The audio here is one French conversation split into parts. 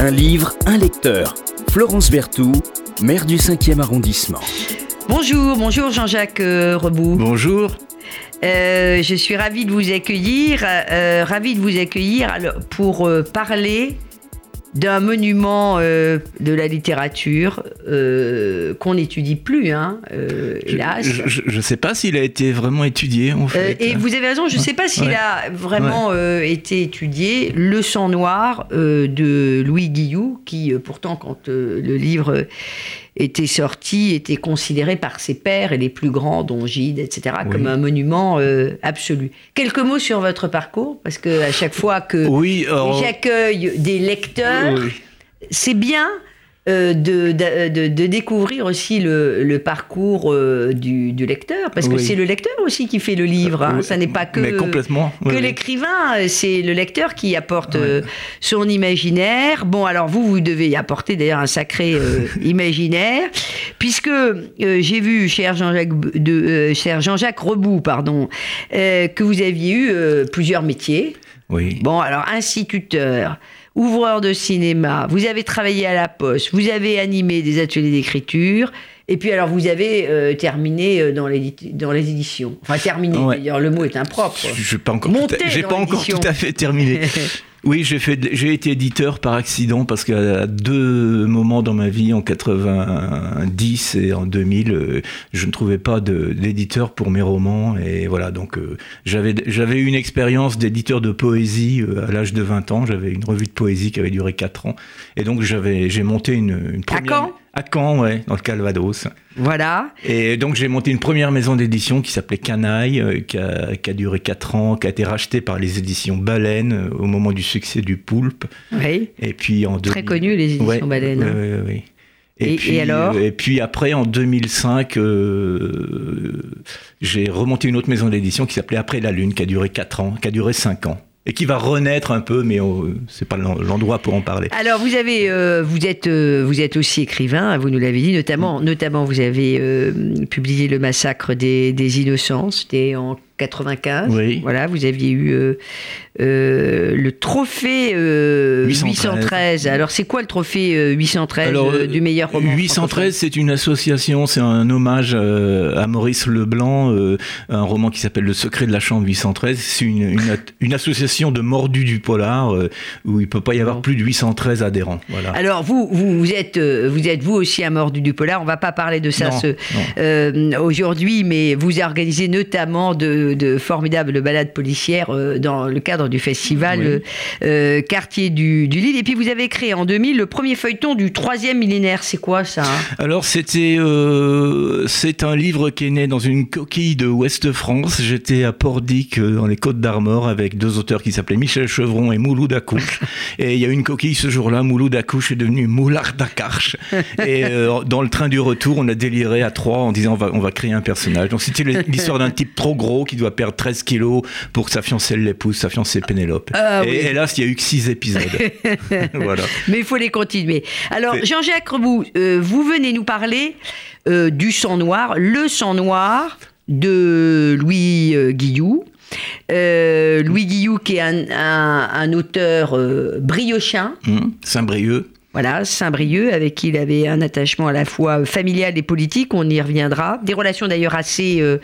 Un livre, un lecteur. Florence Berthoud, maire du 5e arrondissement. Bonjour, bonjour Jean-Jacques euh, Rebout. Bonjour. Euh, je suis ravie de vous accueillir, euh, ravie de vous accueillir pour euh, parler d'un monument euh, de la littérature euh, qu'on n'étudie plus, hein, euh, hélas. Je ne sais pas s'il a été vraiment étudié en fait. et vous avez raison, je ne sais pas s'il Ouais. a vraiment été étudié. Le sang noir de Louis Guillou, qui pourtant, quand le livre était sorti, était considéré par ses pairs et les plus grands, dont Gide, etc., Oui. comme un monument euh, absolu. Quelques mots sur votre parcours, parce que à chaque fois que Oui, alors- j'accueille des lecteurs, Oui. c'est bien de, de- de- de découvrir aussi le, le parcours euh, du, du lecteur, parce que Oui. c'est le lecteur aussi qui fait le livre. hein. Oui, Ça n'est pas que, mais complètement, que oui, l'écrivain, c'est le lecteur qui apporte euh, son imaginaire. Bon, alors vous, vous devez y apporter d'ailleurs un sacré euh, imaginaire, puisque euh, j'ai vu, cher Jean-Jacques B- de, euh, cher Jean-Jacques Rebout, pardon, euh, que vous aviez eu euh, plusieurs métiers. Oui. Bon, alors, instituteur, ouvreur de cinéma, vous avez travaillé à la poste, vous avez animé des ateliers d'écriture, et puis alors vous avez euh, terminé euh, dans, l'édit- dans les éditions. Enfin, terminé, Ouais. d'ailleurs, le mot est impropre. Je n'ai pas encore, à, pas tout à fait terminé. Oui, j'ai fait, j'ai été éditeur par accident parce qu'à deux moments dans ma vie, en 90 et en 2000, euh, je ne trouvais pas d'éditeur pour mes romans et voilà. Donc euh, j'avais, j'avais eu une expérience d'éditeur de poésie euh, à l'âge de 20 ans. J'avais une revue de poésie qui avait duré 4 ans et donc j'avais, j'ai monté une, une première. Caen? À Caen, ouais, dans le Calvados. Voilà. Et donc j'ai monté une première maison d'édition qui s'appelait Canaille, euh, qui a, qui a duré 4 ans, qui a été rachetée par les éditions Baleine euh, au moment du succès du Poulpe. Oui. Et puis en Très 2000 connu, les éditions Ouais, Baleine. ouais, ouais, ouais. Et- puis, et alors? euh, Et puis après, en 2005, euh, j'ai remonté une autre maison d'édition qui s'appelait Après la Lune, qui a duré 4 ans, qui a duré 5 ans. Et qui va renaître un peu, mais euh, c'est pas l'en- l'endroit pour en parler. Alors vous avez, euh, vous êtes, euh, vous êtes aussi écrivain, vous nous l'avez dit, Mm. notamment, notamment vous avez euh, publié le massacre des, des innocents, c'était en 95. Oui. Voilà, vous aviez eu euh, euh, le trophée euh, 813. 813. Alors c'est quoi le trophée euh, 813 Alors, euh, du meilleur roman 813, c'est une association, c'est un hommage euh, à Maurice Leblanc, euh, un roman qui s'appelle Le secret de la chambre 813. C'est une, une, une association de mordus du polar euh, où il peut pas y avoir plus de 813 adhérents. Voilà. Alors vous, vous, vous êtes, euh, vous êtes vous aussi un mordu du polar. On va pas parler de ça euh, aujourd'hui, mais vous organisez notamment de, de formidables balades policières euh, dans le cadre du festival Oui. euh, euh, Quartier du, du Lille. Et puis vous avez créé en 2000 le premier feuilleton du troisième millénaire. C'est quoi ça hein? Alors c'était c'est un livre qui est né dans une coquille de Ouest France. J'étais à Pordic dans les Côtes d'Armor avec deux auteurs qui s'appelaient Michel Chevron et Mouloud Akouche. et il y a eu une coquille ce jour-là. Mouloud Akouche est devenu Moulard Dakarche. et euh, dans le train du retour, on a déliré à trois en disant on va on va créer un personnage. Donc c'était l'histoire d'un type trop gros qui doit perdre 13 kilos pour que sa fiancée l'épouse, sa fiancée Pénélope. Ah et oui. hélas, il y a eu que six épisodes. voilà. Mais il faut les continuer. Alors, Jean-Jacques Rebout, euh, vous venez nous parler euh, du sang noir, le sang noir de Louis euh, Guillou. Louis Guillou, qui est un, un- un auteur briochin, Hum, Saint-Brieuc. Voilà, Saint-Brieuc, avec qui il avait un attachement à la fois familial et politique, on y reviendra. Des relations d'ailleurs assez, euh,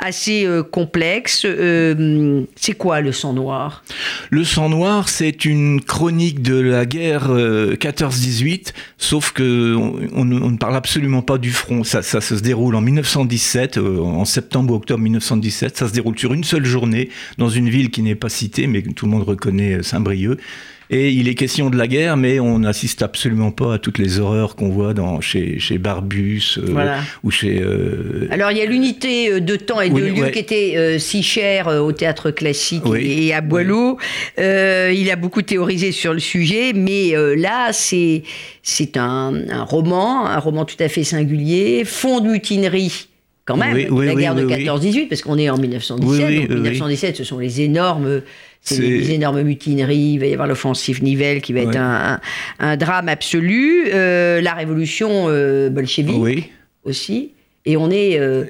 assez euh, complexes. Euh, c'est quoi le sang noir? Le sang noir, c'est une chronique de la guerre euh, 14-18, sauf que on, ne- parle absolument pas du front. Ça, ça se déroule en 1917, euh, en septembre ou octobre 1917. Ça se déroule sur une seule journée dans une ville qui n'est pas citée, mais tout le monde reconnaît, Saint-Brieuc. Et il est question de la guerre, mais on n'assiste absolument pas à toutes les horreurs qu'on voit dans, chez, chez Barbus euh, Voilà. ou chez. euh, Alors il y a l'unité euh, de temps et de Oui, lieu ouais. qui était euh, si chère au théâtre classique Oui. et à Boileau. Il a beaucoup théorisé sur le sujet, mais là c'est c'est un, un roman, un roman tout à fait singulier, fond de mutinerie. Quand même, la guerre de oui, oui. 14-18, parce qu'on est en 1917. Oui, oui, donc oui, oui. 1917, ce sont les énormes, c'est les énormes mutineries. Il va y avoir l'offensive Nivelle qui va être Ouais. un, un- un drame absolu. Euh, la révolution euh, bolchevique oui. aussi. Et on est. euh,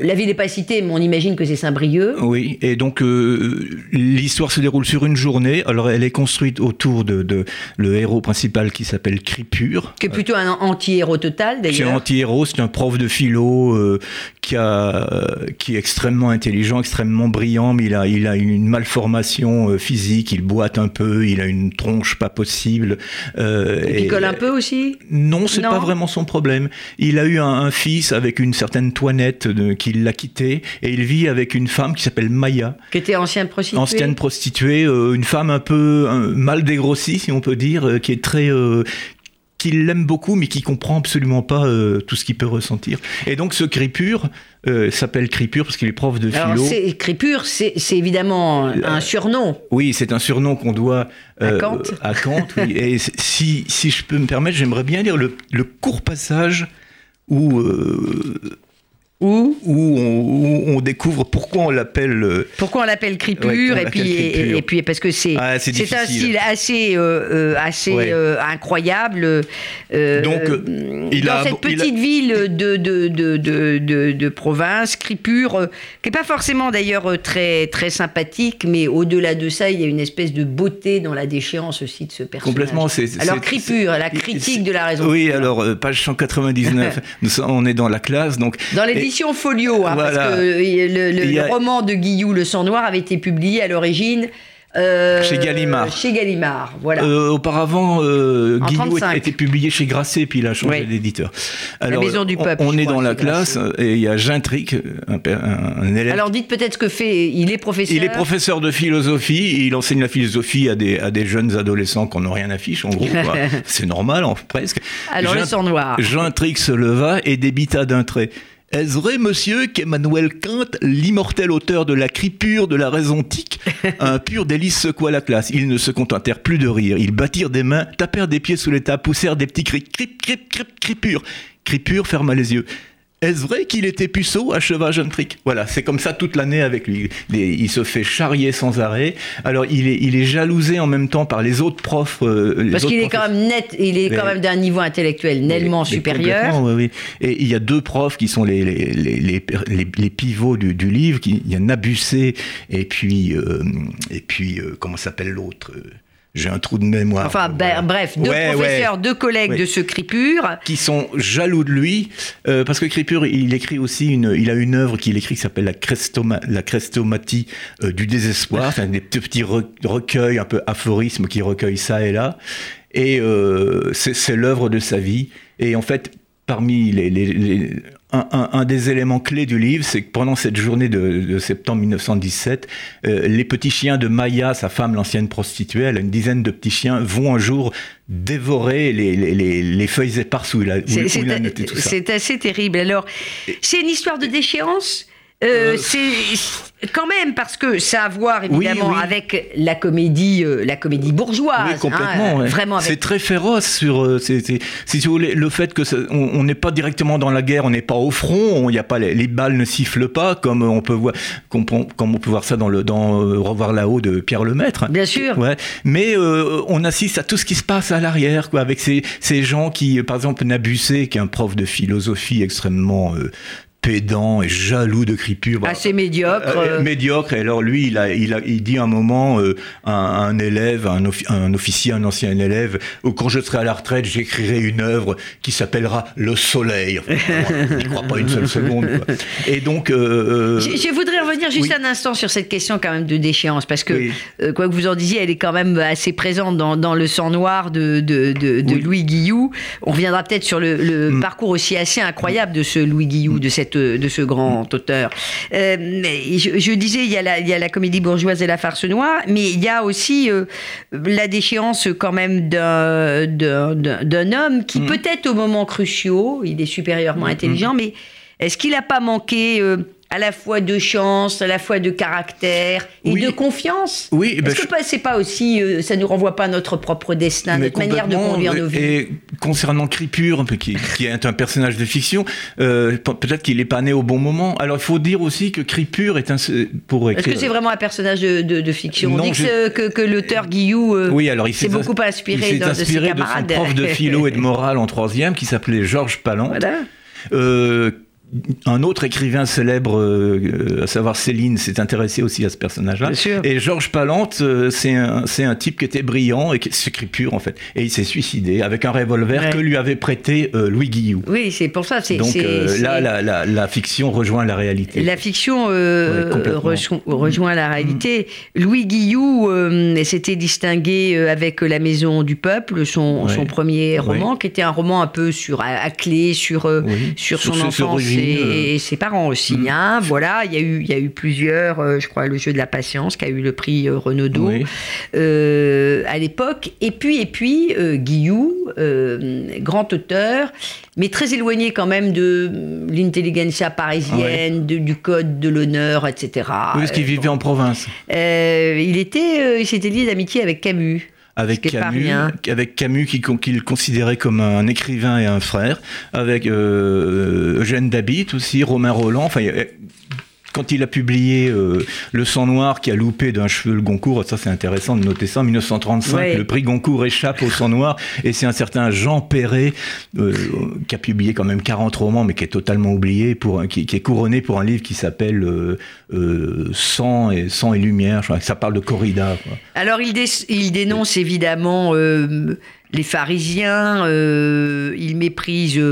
la ville n'est pas citée, mais on imagine que c'est Saint-Brieuc. Oui, et donc euh, l'histoire se déroule sur une journée. Alors elle est construite autour de, de le héros principal qui s'appelle Cripure. Qui est plutôt un anti-héros total, C'est un d'ailleurs. anti-héros, c'est un prof de philo euh, qui, a, qui est extrêmement intelligent, extrêmement brillant, mais il a, il a une malformation physique, il boite un peu, il a une tronche pas possible. Il et- picole un peu aussi? Non, c'est pas vraiment son problème. Il a eu un, un fils avec une certaine toinette qui l'a quitté et il vit avec une femme qui s'appelle Maya, Qui était ancienne prostituée. ancienne prostituée, euh, une femme un peu un- mal dégrossie, si on peut dire, euh, qui est très euh, qui l'aime beaucoup mais qui comprend absolument pas euh, tout ce qu'il peut ressentir. Et donc ce Cripure s'appelle Cripure parce qu'il est prof de Alors, philo. c'est Crépure, c'est c'est évidemment un surnom. Oui, c'est un surnom qu'on doit À Kant. à Kant, oui. Et si, si je peux me permettre, j'aimerais bien lire le, le court passage où, euh, Où, on, où on découvre pourquoi on l'appelle. euh, pourquoi on l'appelle Ouais, on et, puis, et, puis parce que c'est Ah, c'est un style assez euh, euh, assez Ouais. euh, incroyable. euh, Donc, il dans a- cette il a- petite ville de de, de, de, province, Crépure, euh, qui est pas forcément d'ailleurs très très sympathique, mais au-delà de ça, il y a une espèce de beauté dans la déchéance aussi de ce personnage. Complètement, c'est- Alors Crépure, la critique de la raison. Oui, alors, page 199, nous on est dans la classe, donc. Dans Folio, hein, Voilà. parce que euh, le, le- Il y a- le roman de Guillou, Le sang noir, avait été publié à l'origine. euh, Chez Gallimard. Chez Gallimard, voilà. Euh, auparavant, euh, 35. était publié chez Grasset, puis il a changé Oui. d'éditeur. Maison du Peuple, On, est dans la classe, Grasset. et il y a Gintric, un, un- élève Alors dites peut-être ce que fait. Il est professeur. Il est professeur de philosophie, et il enseigne la philosophie à des, à des jeunes adolescents qui n'ont rien à fiche, en gros. C'est normal, en, presque. Alors le sang noir. Jean Trix se leva et débita d'un trait. Est-ce vrai, monsieur, qu'Emmanuel Kant, l'immortel auteur de la cripure de la raison tique, un pur délice secoua la classe Ils ne se contentèrent plus de rire. Ils battirent des mains, tapèrent des pieds sous les tables, poussèrent des petits cris. Crip, crip, crip, cripure. Cripure ferma les yeux. Est-ce vrai qu'il était puceau acheva Jeune Trick? Voilà, c'est comme ça toute l'année avec lui. Il, est- il se fait charrier sans arrêt. Alors, il est, il est jalousé en même temps par les autres profs. euh, les Parce qu'il est quand même net, il est quand même d'un niveau intellectuel nettement supérieur. complètement, oui, oui. Et il y a deux profs qui sont les, les, les, les, pivots du, du livre. qui- Il y a Nabucé et puis, euh, et puis euh, comment s'appelle l'autre euh, J'ai un trou de mémoire. Enfin, Voilà. ben, bref, deux Ouais, professeurs, ouais. deux collègues Ouais. de ce Crépure. Qui sont jaloux de lui, euh, parce que Crépure, il écrit aussi une, il a une œuvre qu'il écrit qui s'appelle la, Crestoma, la Crestomatie euh, du désespoir. C'est un des petits re- recueils, un peu aphorismes qui recueillent ça et là. Et euh, c'est c'est l'œuvre de sa vie. Et en fait, parmi les, les- les- un, un- un des éléments clés du livre, c'est que pendant cette journée de, de septembre 1917, euh, les petits chiens de Maya, sa femme, l'ancienne prostituée, elle a une dizaine de petits chiens, vont un jour dévorer les, les- les- les feuilles éparses où il a, où- C'est- où C'est il a noté tout ça. c'est assez terrible. Alors, c'est une histoire de déchéance? Euh, Euh, c'est quand même parce que ça a à voir évidemment Oui, oui. avec la comédie, euh, la comédie bourgeoise. Oui, complètement. hein, ouais. Vraiment C'est très féroce sur. euh, si voulez, le fait que ça- on n'est pas directement dans la guerre, on n'est pas au front, il a pas les, les balles ne sifflent pas comme on peut voir, comme, on- comme on peut voir ça dans le dans Revoir là-haut de Pierre Lemaître. Bien sûr. Ouais. Mais on assiste à tout ce qui se passe à l'arrière, quoi, avec ces, ces gens qui, par exemple, Nabucé, qui est un prof de philosophie extrêmement pédant et jaloux de Cripure. assez médiocre. euh, euh, médiocre. Et alors lui, il, a, il, a, il dit un moment euh, à un, un élève, un, offi- un officier, un ancien élève, oh, quand je serai à la retraite, j'écrirai une œuvre qui s'appellera Le Soleil. Enfin, J'y crois pas une seule seconde. quoi. Et donc, euh, euh, Je, je voudrais revenir juste oui. un instant sur cette question quand même de déchéance, parce que Oui. euh, quoi que vous en disiez, elle est quand même assez présente dans, dans le sang noir de, de, de- de Oui. Louis Guillou. On reviendra peut-être sur le, le Mm. parcours aussi assez incroyable de ce Louis Guillou, de, cette, de ce grand Mm. auteur. Euh, je, je disais, il y, a la, il y a la comédie bourgeoise et la farce noire, mais il y a aussi euh, la déchéance quand même d'un- homme qui Mm. peut-être au moment cruciaux, il est supérieurement intelligent, mais est-ce qu'il n'a pas manqué euh, à la fois de chance, à la fois de caractère et Oui. de confiance oui, ben, Est-ce que pas- c'est pas aussi, euh, ça ne renvoie pas à notre propre destin, Mais notre manière de conduire nos vies? Et concernant Cripure, qui, qui est un personnage de fiction, euh, pe- peut-être qu'il n'est pas né au bon moment. Alors il faut dire aussi que Cripure est un... Pour Est-ce que c'est vraiment un personnage de, de- de fiction? On Non, dit que, je- c'est- que, que l'auteur Guillou euh, Oui, alors il s'est beaucoup ins- inspiré, il s'est de, de ses inspiré de, son camarades. prof de philo et de morale en troisième qui s'appelait Georges Palland. Voilà. Euh, un autre écrivain célèbre, euh, à savoir Céline, s'est intéressé aussi à ce personnage-là. Et Georges Palante, euh, c'est un, un, type qui était brillant et qui s'écrit pur en fait. Et il s'est suicidé avec un revolver que lui avait prêté Louis Guillou. Oui, c'est pour ça. Donc là, la, la, la, fiction rejoint la réalité. La fiction rejoint la réalité. Mm. Louis Guillou s'était distingué avec La Maison du Peuple, son, son premier roman, qui était un roman un peu sur à, clé sur sur, son enfance et, ses parents aussi. Mm. Hein. Voilà, il y a eu il y a eu plusieurs, euh, je crois, le jeu de la patience qui a eu le prix euh, Renaudot euh, à l'époque. Et puis et puis Guillou, grand auteur, mais très éloigné quand même de l'intelligentsia parisienne, du code de l'honneur, etc. Oui, parce qu'il vivait en province. il était, il s'était lié d'amitié avec Camus avec Camus, avec Camus qu'il considérait comme un écrivain et un frère, avec euh, Eugène Dabit aussi, Romain Roland. Enfin, quand il a publié euh, Le sang noir qui a loupé d'un cheveu le Goncourt, ça c'est intéressant de noter ça, en 1935, le prix Goncourt échappe au sang noir, et c'est un certain Jean Perret euh, qui a publié quand même 40 romans, mais qui est totalement oublié, pour, qui, qui est couronné pour un livre qui s'appelle euh, Sang, et, Sang et Lumière, je crois que ça parle de corrida. Alors il, il dénonce évidemment les pharisiens, il méprise...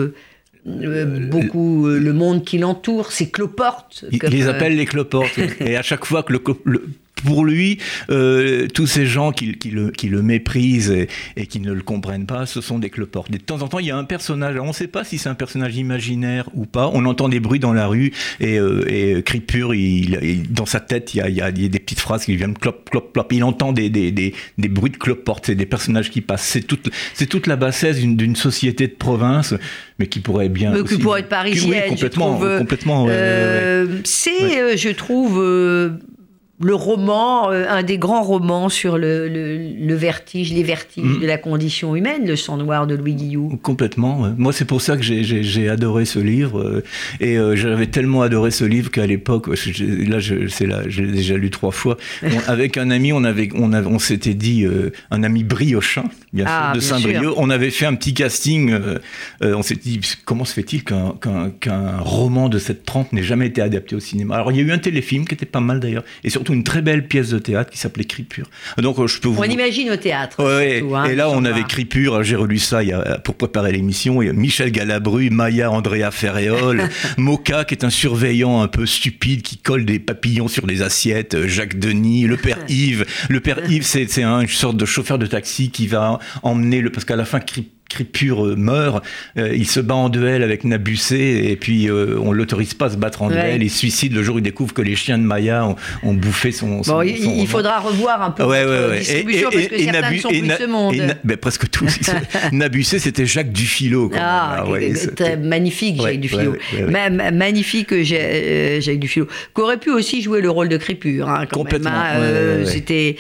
Euh, beaucoup euh, le monde qui l'entoure, c'est cloportes. Il, les appelle les cloportes. et à chaque fois que le, pour lui, euh, tous ces gens qui, le, qui le, méprisent et, qui ne le comprennent pas, ce sont des cloportes. de temps en temps, il y a un personnage, on ne sait pas si c'est un personnage imaginaire ou pas, on entend des bruits dans la rue et, euh, et Cripure, il, dans sa tête, il y, a, il y, a, des petites phrases qui viennent clop, clop, clop. Il entend des, des, des, des bruits de cloportes, c'est des personnages qui passent. C'est toute, c'est toute la bassesse d'une société de province, mais qui pourrait bien. Mais qui pourrait être parisienne, complètement, je trouve, complètement. Euh, c'est, je trouve le roman, euh, un des grands romans sur le, vertige, les vertiges mm. de la condition humaine, Le sang noir de Louis Guillou. Complètement. Moi, c'est pour ça que j'ai adoré ce livre. Euh, et euh, j'avais tellement adoré ce livre qu'à l'époque, là, c'est là, j'ai déjà lu trois fois. avec un ami, on avait, on, on s'était dit, un ami briochin, bien sûr, ah, de Saint-Brieuc, on avait fait un petit casting. on s'était dit, comment se fait-il qu'un roman de cette trempe n'ait jamais été adapté au cinéma? Alors, il y a eu un téléfilm qui était pas mal d'ailleurs, et surtout une très belle pièce de théâtre qui s'appelait Cripure. Donc euh, je peux vous... On imagine au théâtre. Ouais, hein, et là, on avait Cripure. J'ai relu ça a, pour préparer l'émission. Michel Galabru, Maya Andrea Ferréol, Moka qui est un surveillant un peu stupide qui colle des papillons sur des assiettes. Jacques Denis, le père Yves. Le père Yves, c'est une sorte de chauffeur de taxi qui va emmener le parce qu'à la fin Cripure Cripure euh, meurt, euh, il se bat en duel avec Nabucé et puis euh, on l'autorise pas à se battre en duel. Il se suicide le jour où il découvre que les chiens de Maya ont, bouffé son. bon, il, faudra revoir un peu ouais, ouais, distribution parce que certains ne sont plus ce monde. Ben, presque tous. Nabucé, c'était Jacques Dufilo. Ah, ah magnifique Jacques Dufilo. magnifique Jacques Dufilo. Qui aurait pu aussi jouer le rôle de Cripure. Hein, Complètement. Hein, c'était.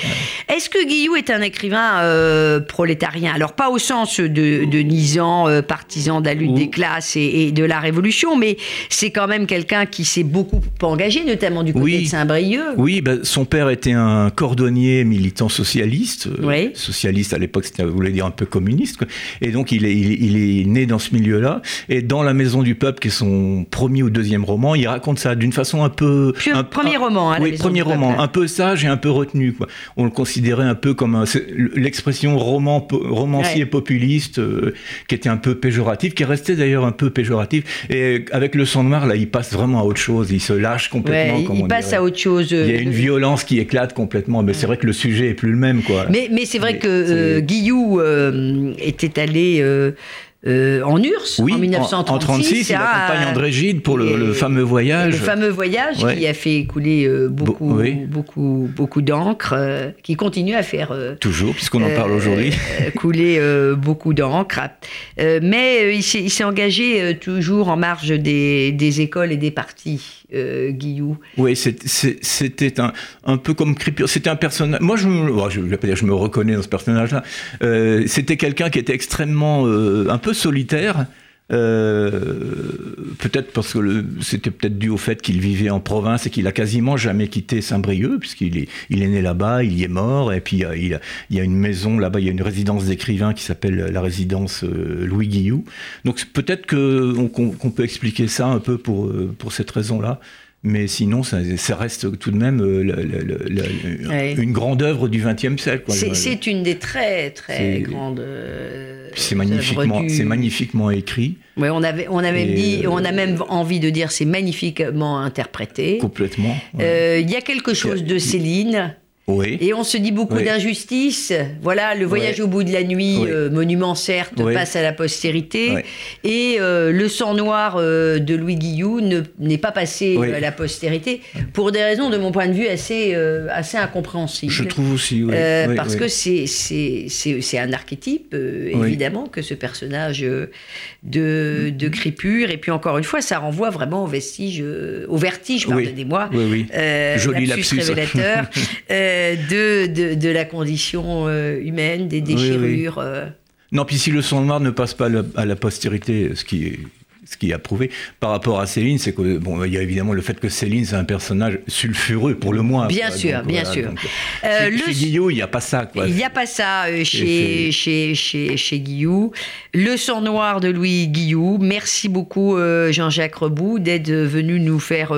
Est-ce que Guillou est un écrivain prolétarien? Alors pas au sens de de, Nizan, euh, partisan de la lutte des classes et, de la Révolution, mais c'est quand même quelqu'un qui s'est beaucoup engagé, notamment du côté de Saint-Brieuc. Oui, bah, son père était un cordonnier militant socialiste. Euh, socialiste à l'époque, ça voulait dire un peu communiste. Et donc il est, il, est né dans ce milieu-là. Et dans La Maison du Peuple, qui est son premier ou deuxième roman, il raconte ça d'une façon un peu... un, premier roman, hein, Oui, premier roman. Un peu sage et un peu retenu. Quoi. On le considérait un peu comme l'expression roman, romancier populiste euh, qui était un peu péjoratif, qui restait d'ailleurs un peu péjoratif. Et avec le sang noir, là, il passe vraiment à autre chose. Il se lâche complètement. il passe à autre chose. Il y a une violence qui éclate complètement. Mais c'est vrai que le sujet est plus le même, quoi. Mais, mais c'est vrai que euh, Guillou euh, était allé euh, en URSS en 1936. En 36, il accompagne André Gide pour le, fameux voyage. Le fameux voyage qui a fait couler euh, beaucoup, beaucoup, beaucoup d'encre, euh, qui continue à faire. Toujours, puisqu'on en parle aujourd'hui. couler beaucoup d'encre. mais il s'est engagé toujours en marge des, des écoles et des partis. Euh, Guillou. Oui, c'était un, un, peu comme. C'était un personnage. Moi, je, je, vais pas dire je me reconnais dans ce personnage-là. Euh, c'était quelqu'un qui était extrêmement, euh, un peu solitaire. Euh, peut-être parce que c'était peut-être dû au fait qu'il vivait en province et qu'il a quasiment jamais quitté Saint-Brieuc, puisqu'il est, né là-bas, il y est mort, et puis euh, il, y a une maison là-bas, il y a une résidence d'écrivain qui s'appelle la résidence euh, Louis Guillou. Donc peut-être qu'on peut expliquer ça un peu pour cette raison-là. Mais sinon, ça, ça, reste tout de même euh, ouais. une grande œuvre du XXe siècle. C'est une des très très grandes. Euh, c'est magnifiquement, du... magnifiquement écrit. Oui, on avait, on avait Et dit, euh, on a même envie de dire c'est magnifiquement interprété. Complètement. Il ouais. y a quelque chose de Céline oui. Et on se dit beaucoup oui. d'injustice. Voilà, le voyage oui. au bout de la nuit, euh, monument certes, passe à la postérité. Et euh, le sang noir euh, de Louis Guillou n'est pas passé à la postérité pour des raisons, de mon point de vue, assez, assez incompréhensibles. Je trouve aussi, Parce que c'est un archétype, évidemment, que ce personnage de, de Crépure. Et puis encore une fois, ça renvoie vraiment au vestige, au vertige, pardonnez-moi. Oui, oui. Joli lapsus, lapsus révélateur. de, de, de, la condition euh, humaine, des déchirures. Oui, oui. Euh... Non, puis si le sang noir ne passe pas à la postérité, ce qui est ce qui est approuvé par rapport à Céline, c'est que bon, il y a évidemment le fait que Céline c'est un personnage sulfureux pour le moins. Bien quoi. sûr, donc, bien voilà, sûr. Donc, euh, chez, chez Guillaume, il n'y a pas ça. Quoi. Il n'y a pas ça euh, chez, chez, chez, chez Guillaume. Le sang noir de Louis Guillaume. Merci beaucoup euh, Jean-Jacques Rebout d'être venu nous faire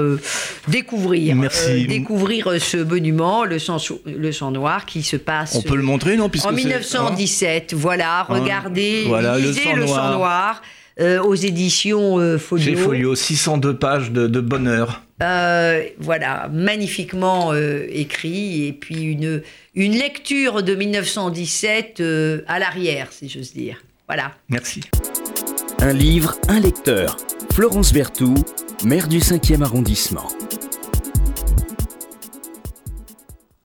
découvrir, Merci. découvrir ce monument, le sang, le sang noir qui se passe. On peut le montrer, non En 1917. Hein voilà, regardez, voilà, lisez le le sang noir. Euh, aux éditions euh, Folio. Chez Folio, 602 pages de, de bonheur. Euh, voilà, magnifiquement euh, écrit, et puis une, une lecture de 1917 euh, à l'arrière, si j'ose dire. Voilà. Merci. Un livre, un lecteur. Florence Berthoud, maire du 5e arrondissement.